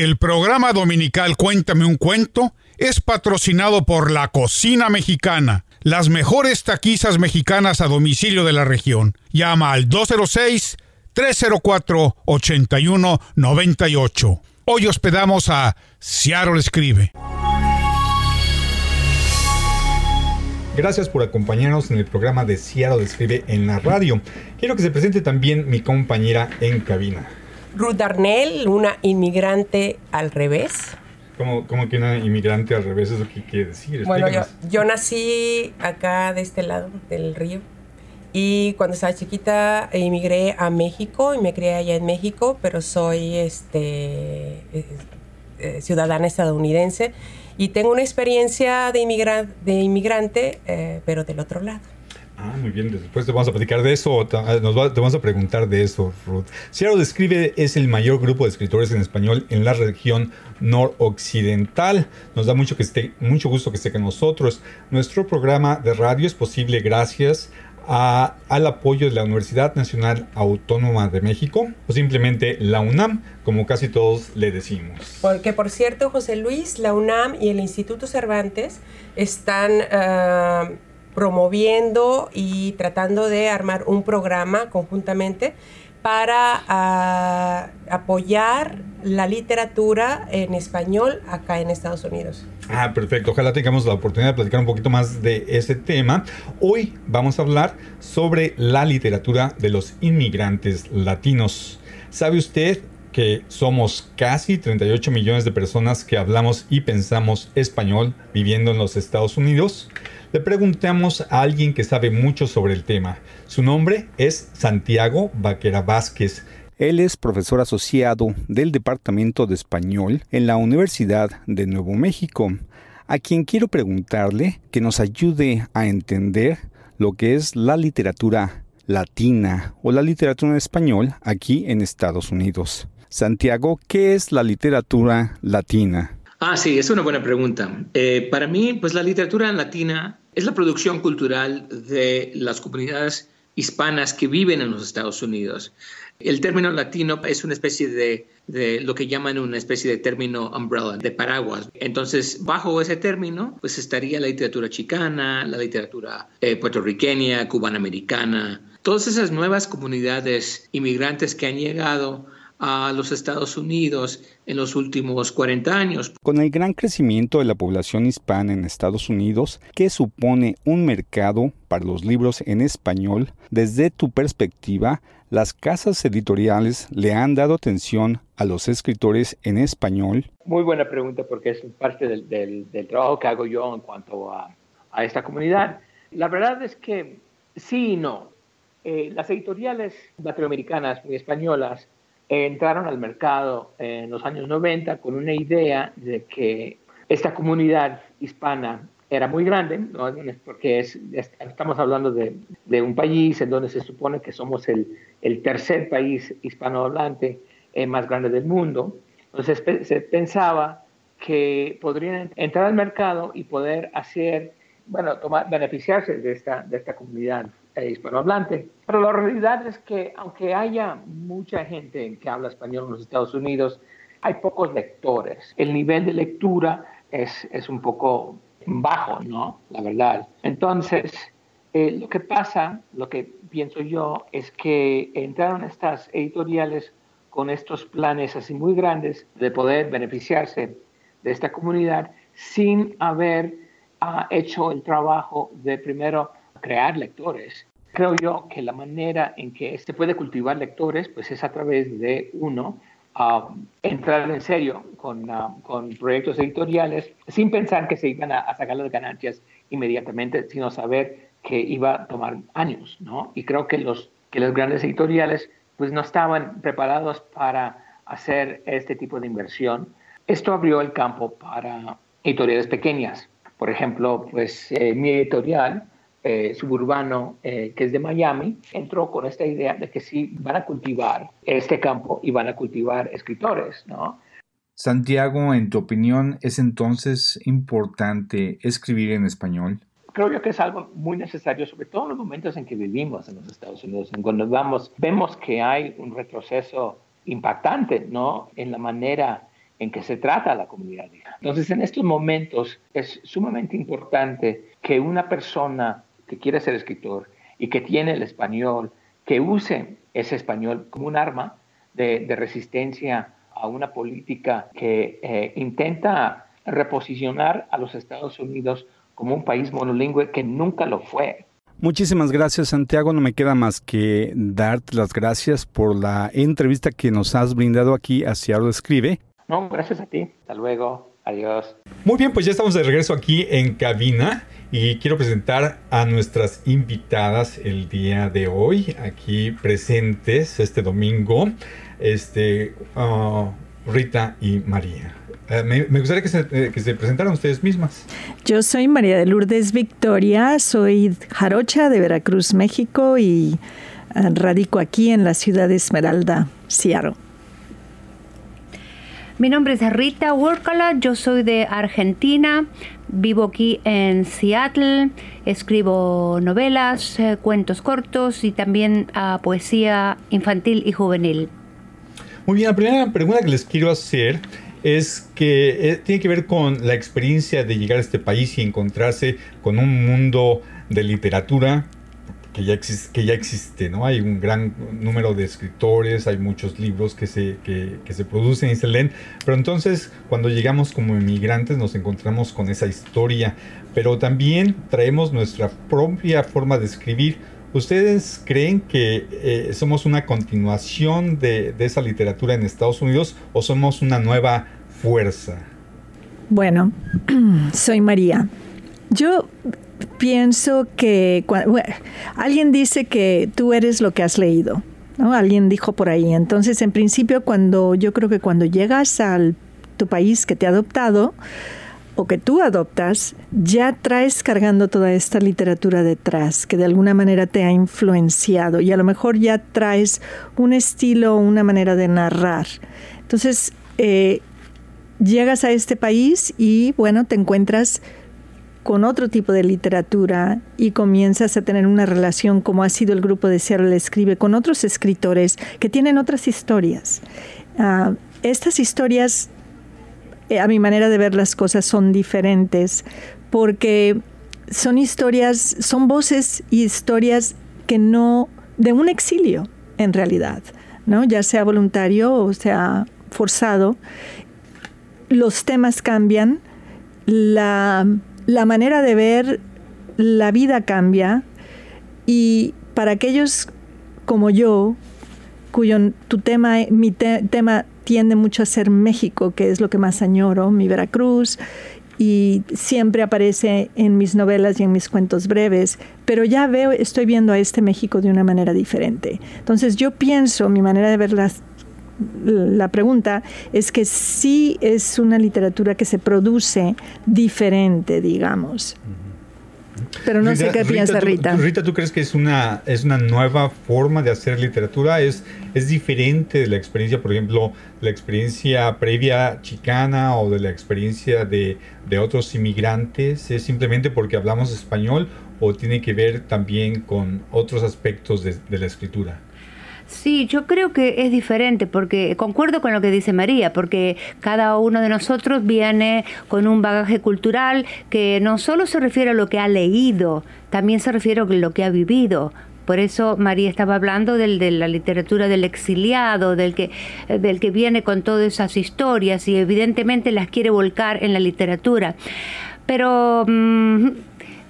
El programa dominical Cuéntame un cuento es patrocinado por La Cocina Mexicana, las mejores taquizas mexicanas a domicilio de la región. Llama al 206-304-8198. Hoy hospedamos a Seattle Escribe. Gracias por acompañarnos en el programa de Seattle Escribe en la radio. Quiero que se presente también mi compañera en cabina. Ruth Darnell, una inmigrante al revés. ¿Cómo, cómo que una inmigrante al revés es lo que quiere decir? Bueno, yo, yo, nací acá de este lado del río y cuando estaba chiquita emigré a México y me crié allá en México, pero soy este, eh, eh, ciudadana estadounidense y tengo una experiencia de, de inmigrante, eh, pero del otro lado. Ah, muy bien. Después te vamos a platicar de eso. Ah, nos te vamos a preguntar de eso, Ruth. Seattle Escribe es el mayor grupo de escritores en español en la región noroccidental. Nos da mucho, que esté, mucho gusto que esté con nosotros. Nuestro programa de radio es posible gracias al apoyo de la Universidad Nacional Autónoma de México o simplemente la UNAM, como casi todos le decimos. Porque por cierto, José Luis, la UNAM y el Instituto Cervantes están... Uh, promoviendo y tratando de armar un programa conjuntamente para ah, apoyar la literatura en español acá en Estados Unidos. Ah, perfecto. Ojalá tengamos la oportunidad de platicar un poquito más de ese tema. Hoy vamos a hablar sobre la literatura de los inmigrantes latinos. ¿Sabe usted que somos casi 38 millones de personas que hablamos y pensamos español viviendo en los Estados Unidos? Le preguntamos a alguien que sabe mucho sobre el tema. Su nombre es Santiago Vaquera Vázquez. Él es profesor asociado del Departamento de Español en la Universidad de Nuevo México, a quien quiero preguntarle que nos ayude a entender lo que es la literatura latina o la literatura en español aquí en Estados Unidos. Santiago, ¿qué es la literatura latina? Ah, sí, es una buena pregunta. Eh, para mí, pues la literatura latina es la producción cultural de las comunidades hispanas que viven en los Estados Unidos. El término latino es una especie de, lo que llaman una especie de término umbrella, de paraguas. Entonces, bajo ese término, pues estaría la literatura chicana, la literatura eh, puertorriqueña, cubana-americana, todas esas nuevas comunidades inmigrantes que han llegado a los Estados Unidos en los últimos 40 años. Con el gran crecimiento de la población hispana en Estados Unidos, ¿qué supone un mercado para los libros en español? Desde tu perspectiva, ¿las casas editoriales le han dado atención a los escritores en español? Muy buena pregunta porque es parte del, trabajo que hago yo en cuanto a, esta comunidad. La verdad es que sí y no. Eh, las editoriales latinoamericanas y españolas entraron al mercado en los años 90 con una idea de que esta comunidad hispana era muy grande, porque es, estamos hablando de, un país en donde se supone que somos el, tercer país hispanohablante eh, más grande del mundo. Entonces se pensaba que podrían entrar al mercado y poder hacer, bueno, tomar, beneficiarse de esta, de esta comunidad hispanohablante. Pero la realidad es que aunque haya mucha gente que habla español en los Estados Unidos, hay pocos lectores. El nivel de lectura es, es un poco bajo, ¿no? La verdad. Entonces, eh, lo que pasa, lo que pienso yo, es que entraron estas editoriales con estos planes así muy grandes de poder beneficiarse de esta comunidad sin haber ah, hecho el trabajo de primero crear lectores. Creo yo que la manera en que se puede cultivar lectores pues es a través de uno um, entrar en serio con, uh, con, proyectos editoriales sin pensar que se iban a, sacar las ganancias inmediatamente, sino saber que iba a tomar años, ¿no? Y creo que los, que los grandes editoriales pues no estaban preparados para hacer este tipo de inversión. Esto abrió el campo para editoriales pequeñas. Por ejemplo, pues eh, mi editorial eh, suburbano eh, que es de Miami, entró con esta idea de que sí van a cultivar este campo y van a cultivar escritores, ¿no? Santiago, en tu opinión, ¿es entonces importante escribir en español? Creo yo que es algo muy necesario, sobre todo en los momentos en que vivimos en los Estados Unidos, en cuando vamos, vemos que hay un retroceso impactante, ¿no? En la manera en que se trata a la comunidad. Entonces, en estos momentos es sumamente importante que una persona que quiere ser escritor y que tiene el español, que use ese español como un arma de, resistencia a una política que eh, intenta reposicionar a los Estados Unidos como un país monolingüe que nunca lo fue. Muchísimas gracias Santiago, no me queda más que darte las gracias por la entrevista que nos has brindado aquí a Ciaro Escribe. No, gracias a ti, hasta luego, adiós. Muy bien, pues ya estamos de regreso aquí en cabina y quiero presentar a nuestras invitadas el día de hoy, aquí presentes este domingo, este, uh, Rita y María. Eh, me, gustaría eh, que se, presentaran ustedes mismas. Yo soy María de Lourdes Victoria, soy jarocha de Veracruz, México y eh, radico aquí en la ciudad de Esmeralda, Seattle. Mi nombre es Rita Workala, yo soy de Argentina, vivo aquí en Seattle, escribo novelas, cuentos cortos y también ah, poesía infantil y juvenil. Muy bien, la primera pregunta que les quiero hacer es que eh, tiene que ver con la experiencia de llegar a este país y encontrarse con un mundo de literatura que ya, existe, ¿no? Hay un gran número de escritores, hay muchos libros que se, que, se producen y se leen, pero entonces cuando llegamos como inmigrantes nos encontramos con esa historia, pero también traemos nuestra propia forma de escribir, ¿Ustedes creen que eh, somos una continuación de, esa literatura en Estados Unidos o somos una nueva fuerza? Bueno, soy María. Yo pienso que alguien dice que tú eres lo que has leído. ¿no? Alguien dijo por ahí. Entonces, en principio, cuando yo creo que cuando llegas al tu país que te ha adoptado, que tú adoptas, ya traes cargando toda esta literatura detrás, que de alguna manera te ha influenciado y a lo mejor ya traes un estilo, una manera de narrar. Entonces, eh, llegas a este país y bueno, te encuentras con otro tipo de literatura y comienzas a tener una relación como ha sido el grupo de Seattle Escribe con otros escritores que tienen otras historias. Ah, estas historias eh, a mi manera de ver las cosas son diferentes porque son historias, son voces y historias que no, de un exilio en realidad, ¿no? ya sea voluntario o sea forzado. Los temas cambian, la, la manera de ver la vida cambia y para aquellos como yo, cuyo tu tema, mi tema tiende mucho a ser México, que es lo que más añoro, mi Veracruz, y siempre aparece en mis novelas y en mis cuentos breves, pero ya veo, estoy viendo a este México de una manera diferente. Entonces yo pienso, mi manera de ver la pregunta es que sí es una literatura que se produce diferente, digamos. Pero no sé qué piensa Rita. Rita, ¿tú crees que es una, es una nueva forma de hacer literatura? ¿Es, ¿Es diferente de la experiencia, por ejemplo, la experiencia previa chicana o de la experiencia de, de otros inmigrantes? ¿Es simplemente porque hablamos español o tiene que ver también con otros aspectos de, de la escritura? Sí, yo creo que es diferente porque concuerdo con lo que dice María, porque cada uno de nosotros viene con un bagaje cultural que no solo se refiere a lo que ha leído, también se refiere a lo que ha vivido. Por eso María estaba hablando del, de la literatura del exiliado, del que, del que viene con todas esas historias y evidentemente las quiere volcar en la literatura. Pero mm,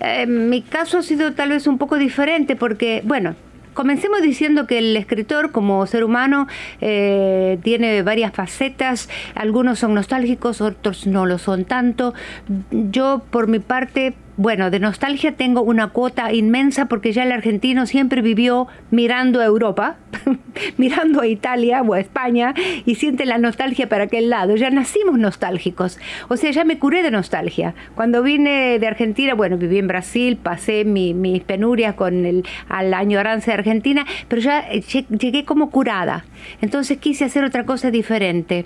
eh, mi caso ha sido tal vez un poco diferente porque, bueno, Comencemos diciendo que el escritor como ser humano eh, tiene varias facetas, algunos son nostálgicos, otros no lo son tanto. Yo por mi parte bueno, de nostalgia tengo una cuota inmensa porque ya el argentino siempre vivió mirando a Europa, mirando a Italia o a España y siente la nostalgia para aquel lado. Ya nacimos nostálgicos. O sea, ya me curé de nostalgia. Cuando vine de Argentina, bueno, viví en Brasil, pasé mis penurias con el, a la añoranza de Argentina, pero ya eh, llegué como curada. Entonces quise hacer otra cosa diferente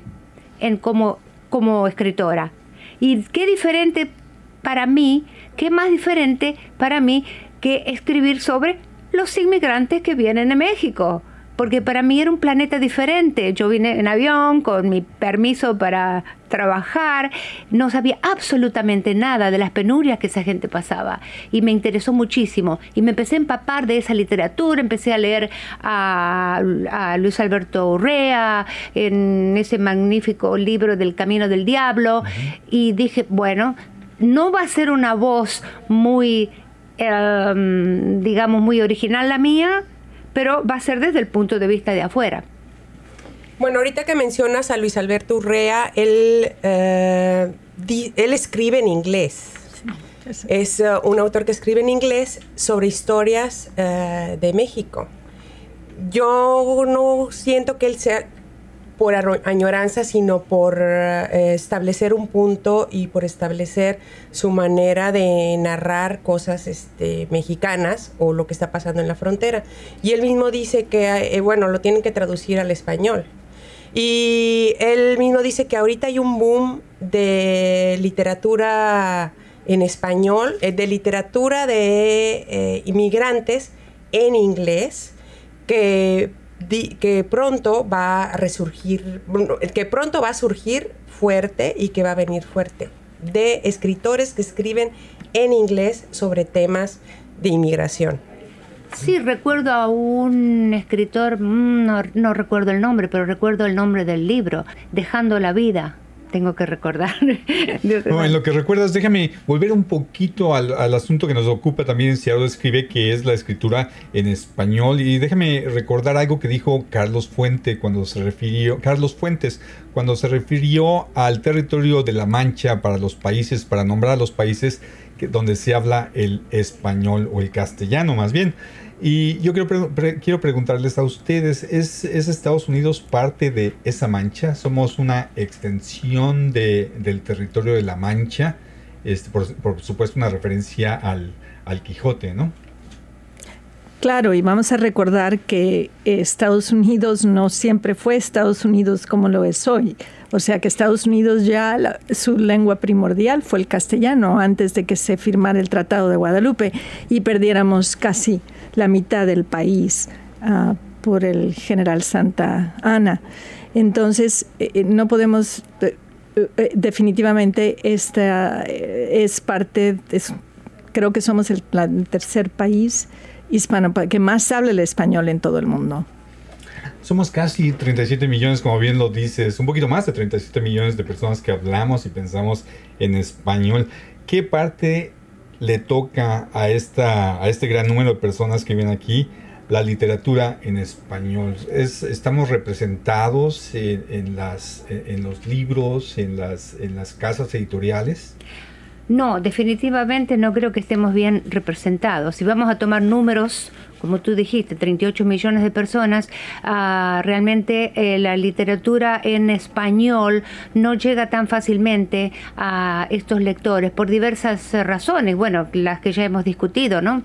en como, como escritora. Y qué diferente para mí, qué más diferente para mí que escribir sobre los inmigrantes que vienen de México. porque para mí era un planeta diferente. Yo vine en avión con mi permiso para trabajar, no sabía absolutamente nada de las penurias que esa gente pasaba. Y me interesó muchísimo. Y me empecé a empapar de esa literatura, empecé a leer a, Luis Alberto Urrea en ese magnífico libro del Camino del Diablo. Y dije, bueno, no va a ser una voz muy, em, digamos, muy original la mía, pero va a ser desde el punto de vista de afuera. Bueno, ahorita que mencionas a Luis Alberto Urrea, él, eh, él escribe en inglés. es uh, un autor que escribe en inglés sobre historias uh, de México. Yo no siento que él sea por añoranza, sino por eh, establecer un punto y por establecer su manera de narrar cosas este, mexicanas o lo que está pasando en la frontera. Y él mismo dice que, eh, bueno, lo tienen que traducir al español. Y él mismo dice que ahorita hay un boom de literatura en español, eh, de literatura de inmigrantes en inglés, que que pronto va a resurgir, que pronto va a surgir fuerte y que va a venir fuerte, de escritores que escriben en inglés sobre temas de inmigración. Sí, recuerdo a un escritor, mm, no, no recuerdo el nombre, pero recuerdo el nombre del libro, Dejando la vida tengo que recordar. en lo que recuerdas, déjame volver un poquito al, asunto que nos ocupa también Ciaro escribe, que es la escritura en español. Y déjame recordar algo que dijo Carlos Fuente cuando se refirió, Carlos Fuentes, cuando se refirió al territorio de la Mancha para los países, para nombrar a los países donde se habla el español o el castellano más bien. Y yo quiero, quiero preguntarles a ustedes, ¿es, Estados Unidos parte de esa mancha? ¿Somos una extensión del territorio de la mancha? Este, por, supuesto, una referencia al, al Quijote, ¿no? Claro, y vamos a recordar que Estados Unidos no siempre fue Estados Unidos como lo es hoy. O sea que Estados Unidos ya su lengua primordial fue el castellano antes de que se firmara el Tratado de Guadalupe y perdiéramos casi la mitad del país ah, por el general Santa Ana. Entonces, eh, eh, no podemos, eh, definitivamente, esta es parte, creo que somos el, tercer país hispano que más habla el español en todo el mundo. Somos casi 37 millones, como bien lo dices, un poquito más de 37 millones de personas que hablamos y pensamos en español. ¿Qué parte le toca a, esta, a este gran número de personas que vienen aquí la literatura en español. Es, estamos representados en, las, en los libros, en las, en las casas editoriales. No, definitivamente no creo que estemos bien representados. Si vamos a tomar números como tú dijiste, 38 millones de personas, ah, realmente eh, la literatura en español no llega tan fácilmente a estos lectores por diversas razones, bueno, las que ya hemos discutido, ¿no?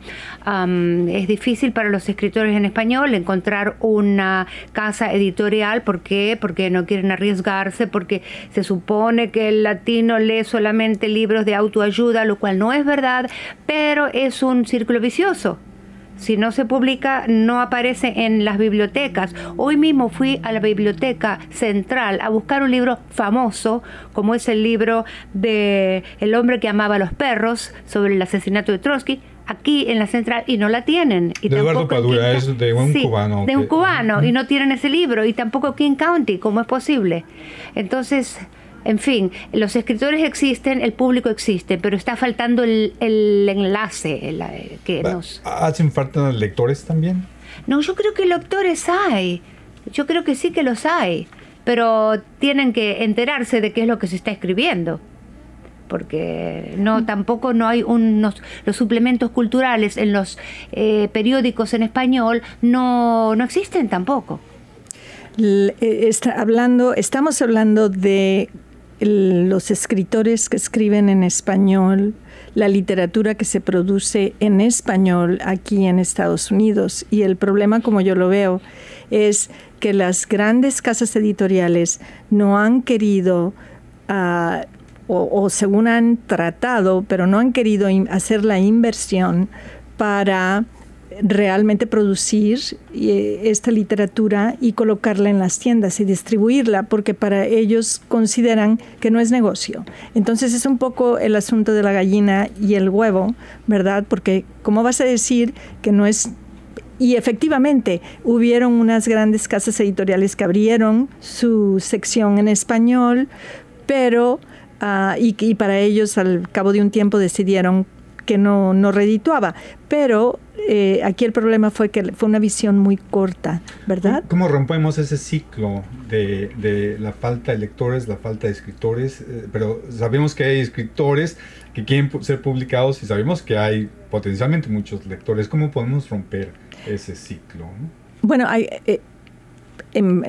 es difícil para los escritores en español encontrar una casa editorial, ¿por qué? Porque no quieren arriesgarse, porque se supone que el latino lee solamente libros de autoayuda, lo cual no es verdad, pero es un círculo vicioso si no se publica, no aparece en las bibliotecas. Hoy mismo fui a la biblioteca central a buscar un libro famoso, como es el libro de El hombre que amaba a los perros, sobre el asesinato de Trotsky, aquí en la central y no la tienen. Y de Eduardo Padura, es de un cubano. De un cubano, y no tienen ese libro, y tampoco King County, ¿cómo es posible? Entonces, en fin, los escritores existen, el público existe, pero está faltando el, enlace que nos... ¿Hacen falta lectores también? No, yo creo que lectores hay. Yo creo que sí que los hay, pero tienen que enterarse de qué es lo que se está escribiendo porque no tampoco no hay unos los suplementos culturales en los eh, periódicos en español no, no existen tampoco. Eh, está hablando, estamos hablando de los escritores que escriben en español, la literatura que se produce en español aquí en Estados Unidos. Y el problema, como yo lo veo, es que las grandes casas editoriales no han querido, ah, o, según han tratado, pero no han querido hacer la inversión para realmente producir eh, esta literatura y colocarla en las tiendas y distribuirla, porque para ellos consideran que no es negocio. Entonces es un poco el asunto de la gallina y el huevo, ¿verdad? Porque ¿cómo vas a decir que no es... Y efectivamente, hubieron unas grandes casas editoriales que abrieron su sección en español, pero... Y, y para ellos al cabo de un tiempo decidieron que no, no redituaba. Pero eh, aquí el problema fue que fue una visión muy corta, ¿verdad? ¿Cómo rompemos ese ciclo de, la falta de lectores, la falta de escritores? Eh, pero sabemos que hay escritores que quieren ser publicados y sabemos que hay potencialmente muchos lectores. ¿Cómo podemos romper ese ciclo? Bueno, hay, eh,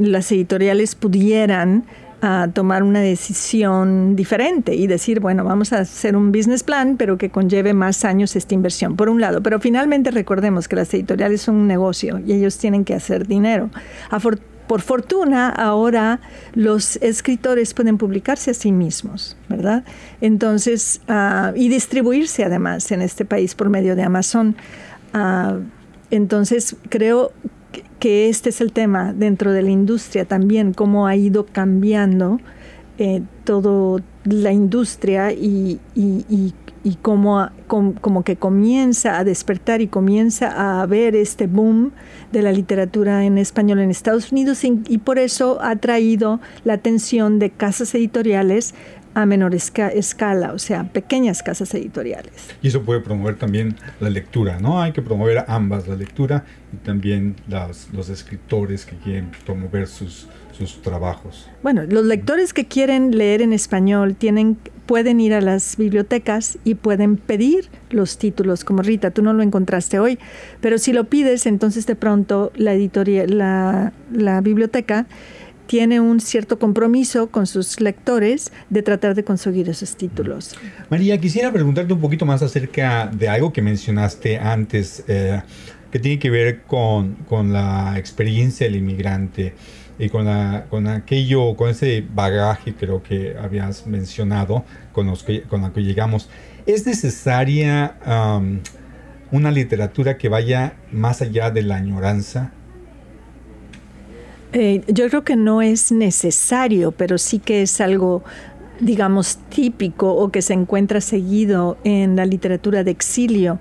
las editoriales pudieran a tomar una decisión diferente y decir, bueno, vamos a hacer un business plan, pero que conlleve más años esta inversión, por un lado. Pero finalmente recordemos que las editoriales son un negocio y ellos tienen que hacer dinero. por fortuna, ahora los escritores pueden publicarse a sí mismos, ¿verdad? Entonces, ah, y distribuirse además en este país por medio de Amazon. Ah, entonces, creo que este es el tema dentro de la industria también, cómo ha ido cambiando eh, toda la industria y, y, cómo, como que comienza a despertar y comienza a ver este boom de la literatura en español en Estados Unidos y por eso ha traído la atención de casas editoriales a menor escala, o sea, pequeñas casas editoriales. Y eso puede promover también la lectura, ¿no? Hay que promover ambas, la lectura y también los escritores que quieren promover sus, sus trabajos. Bueno, los lectores que quieren leer en español tienen, pueden ir a las bibliotecas y pueden pedir los títulos, como Rita, tú no lo encontraste hoy, pero si lo pides, entonces de pronto la, la, la biblioteca tiene un cierto compromiso con sus lectores de tratar de conseguir esos títulos. María, quisiera preguntarte un poquito más acerca de algo que mencionaste antes, eh, que tiene que ver con, con, la experiencia del inmigrante y con, la, con aquello, con ese bagaje creo que habías mencionado con, los que, con la que llegamos. ¿Es necesaria una literatura que vaya más allá de la añoranza? Eh, yo creo que no es necesario, pero sí que es algo digamos, típico o que se encuentra seguido en la literatura de exilio.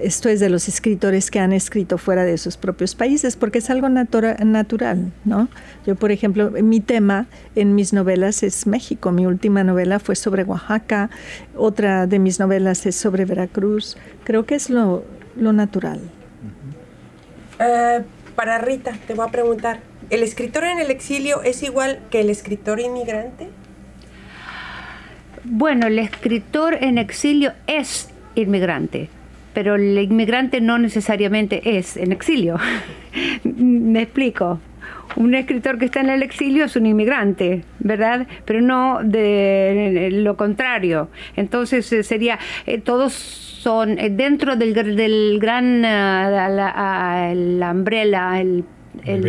Esto es de los escritores que han escrito fuera de sus propios países, porque es algo natural, ¿no? Yo, por ejemplo, mi tema en mis novelas es México. Mi última novela fue sobre Oaxaca, otra de mis novelas es sobre Veracruz. Creo que es lo, natural. Eh, para Rita, te voy a preguntar, ¿El escritor en el exilio es igual que el escritor inmigrante? Bueno, el escritor en exilio es inmigrante, pero el inmigrante no necesariamente es en exilio. Me explico. Un escritor que está en el exilio es un inmigrante, ¿verdad? Pero no de lo contrario. Entonces eh, sería, eh, todos son eh, dentro del, gran, la, la umbrella, el el,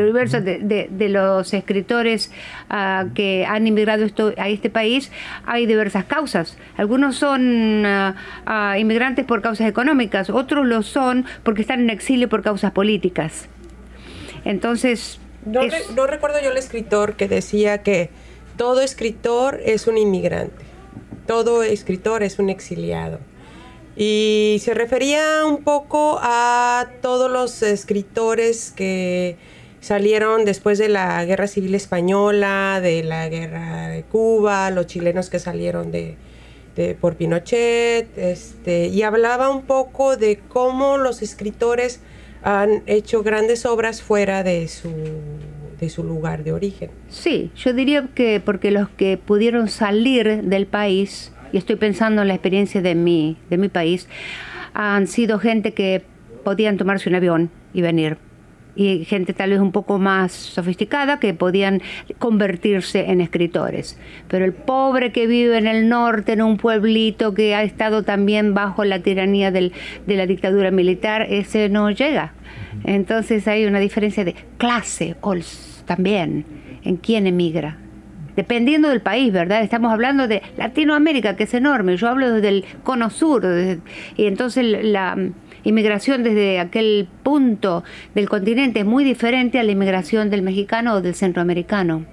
universo, de, los escritores ah, que han inmigrado esto, a este país, hay diversas causas. Algunos son ah, inmigrantes por causas económicas, otros lo son porque están en exilio por causas políticas. Entonces... No, no recuerdo yo el escritor que decía que todo escritor es un inmigrante, todo escritor es un exiliado. Y se refería un poco a todos los escritores que salieron después de la Guerra Civil Española, de la Guerra de Cuba, los chilenos que salieron de, por Pinochet, este, y hablaba un poco de cómo los escritores han hecho grandes obras fuera de su, de su lugar de origen. Sí, yo diría que porque los que pudieron salir del país y estoy pensando en la experiencia de mi, de mi país, han sido gente que podían tomarse un avión y venir. Y gente tal vez un poco más sofisticada que podían convertirse en escritores. Pero el pobre que vive en el norte, en un pueblito que ha estado también bajo la tiranía del, de la dictadura militar, ese no llega. Entonces hay una diferencia de clase también en quién emigra dependiendo del país, ¿verdad? Estamos hablando de Latinoamérica, que es enorme, yo hablo desde el cono sur, y entonces la, inmigración desde aquel punto del continente es muy diferente a la inmigración del mexicano o del centroamericano.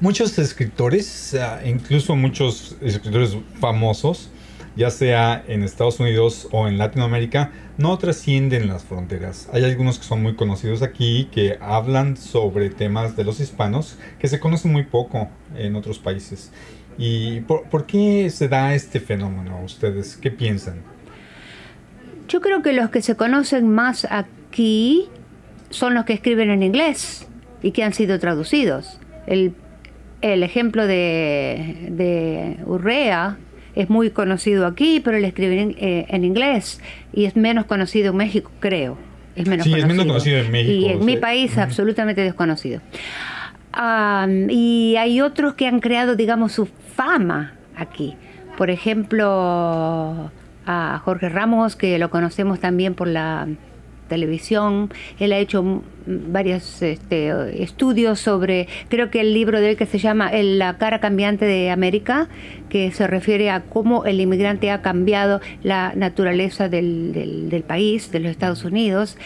Muchos escritores, incluso muchos escritores famosos, ya sea en Estados Unidos o en Latinoamérica, no trascienden las fronteras. Hay algunos que son muy conocidos aquí, que hablan sobre temas de los hispanos, que se conocen muy poco en otros países. ¿Y por, qué se da este fenómeno? ¿Ustedes qué piensan? Yo creo que los que se conocen más aquí son los que escriben en inglés y que han sido traducidos. El, ejemplo de, de Urrea, es muy conocido aquí, pero él escribe en, eh, en inglés y es menos conocido en México, creo. Es menos sí, conocido. es menos conocido en México. Y en mi país, absolutamente desconocido. y hay otros que han creado, digamos, su fama aquí. Por ejemplo, a Jorge Ramos, que lo conocemos también por la televisión. Él ha hecho varios este, estudios sobre, creo que el libro de él que se llama La cara cambiante de América, que se refiere a cómo el inmigrante ha cambiado la naturaleza del, del, país, de los Estados Unidos.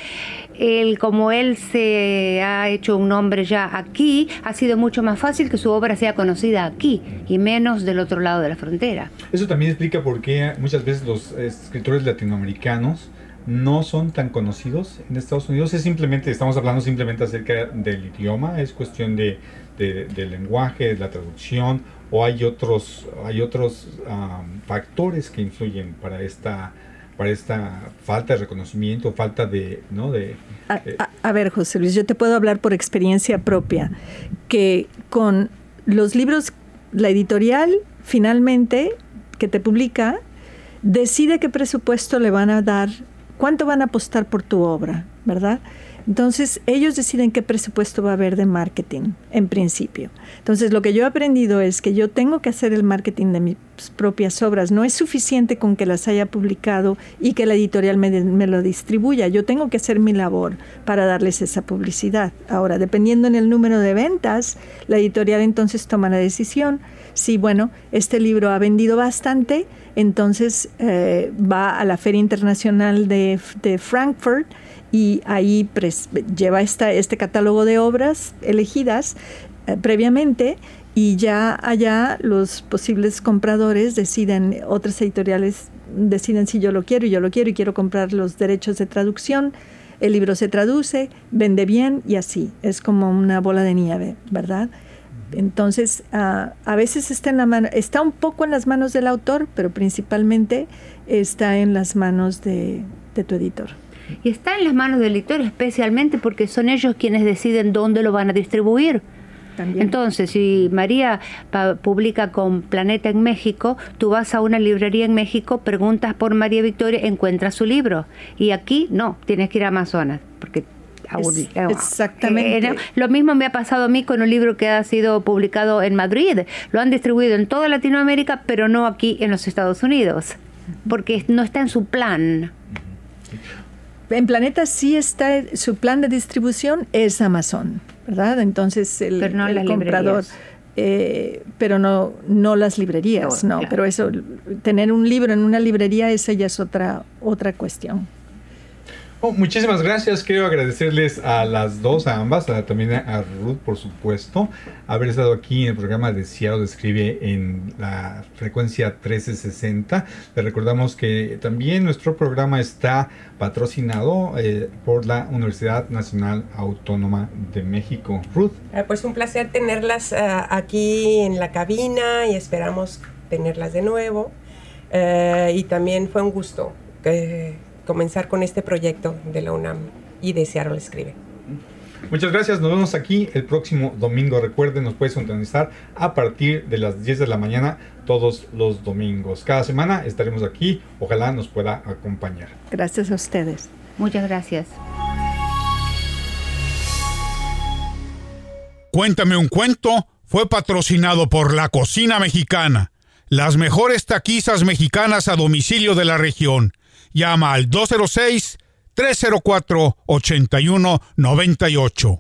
Él, como él se ha hecho un nombre ya aquí, ha sido mucho más fácil que su obra sea conocida aquí y menos del otro lado de la frontera. Eso también explica por qué muchas veces los escritores latinoamericanos no son tan conocidos en Estados Unidos. Es simplemente, estamos hablando simplemente acerca del idioma, es cuestión de, del lenguaje, de la traducción, o hay otros, hay otros factores que influyen para esta para esta falta de reconocimiento, falta de, ¿no? De, a, ver, José Luis, yo te puedo hablar por experiencia propia, que con los libros, la editorial finalmente que te publica, decide qué presupuesto le van a dar cuánto van a apostar por tu obra, ¿verdad? Entonces, ellos deciden qué presupuesto va a haber de marketing, en principio. Entonces, lo que yo he aprendido es que yo tengo que hacer el marketing de mis propias obras. No es suficiente con que las haya publicado y que la editorial me, lo distribuya. Yo tengo que hacer mi labor para darles esa publicidad. Ahora, dependiendo en el número de ventas, la editorial entonces toma la decisión. Si, bueno, este libro ha vendido bastante, entonces eh, va a la Feria Internacional de, Frankfurt y ahí lleva esta, este catálogo de obras elegidas eh, previamente y ya allá los posibles compradores deciden, otras editoriales deciden si yo lo quiero y yo lo quiero y quiero comprar los derechos de traducción. El libro se traduce, vende bien y así. Es como una bola de nieve, ¿verdad? Entonces, a veces está en la mano, está un poco en las manos del autor, pero principalmente está en las manos de, tu editor. Y está en las manos del editor especialmente porque son ellos quienes deciden dónde lo van a distribuir. Entonces, si María publica con Planeta en México, tú vas a una librería en México, preguntas por María Victoria, encuentras su libro. Y aquí no, tienes que ir a Amazonas, porque exactamente. Eh, lo mismo me ha pasado a mí con un libro que ha sido publicado en Madrid. Lo han distribuido en toda Latinoamérica, pero no aquí en los Estados Unidos, porque no está en su plan. En Planeta sí está, su plan de distribución es Amazon, ¿verdad? Entonces el, comprador... Eh, pero no, no las librerías, no, pero eso, tener un libro en una librería, esa ya es otra, otra cuestión. Oh, muchísimas gracias. Quiero agradecerles a las dos, a ambas, también a Ruth, por supuesto, haber estado aquí en el programa de Cielo Escribe en la frecuencia 1360. Le recordamos que también nuestro programa está patrocinado eh, por la Universidad Nacional Autónoma de México. Ruth. Ah, pues un placer tenerlas ah, aquí en la cabina y esperamos tenerlas de nuevo. Eh, y también fue un gusto. que comenzar con este proyecto de la UNAM y de Seattle Escribe. Muchas gracias, nos vemos aquí el próximo domingo. Recuerden, nos puedes sintonizar a partir de las 10 de la mañana todos los domingos. Cada semana estaremos aquí, ojalá nos pueda acompañar. Gracias a ustedes. Muchas gracias. Cuéntame un cuento fue patrocinado por la cocina mexicana, las mejores taquizas mexicanas a domicilio de la región Llama al 206 304 8198.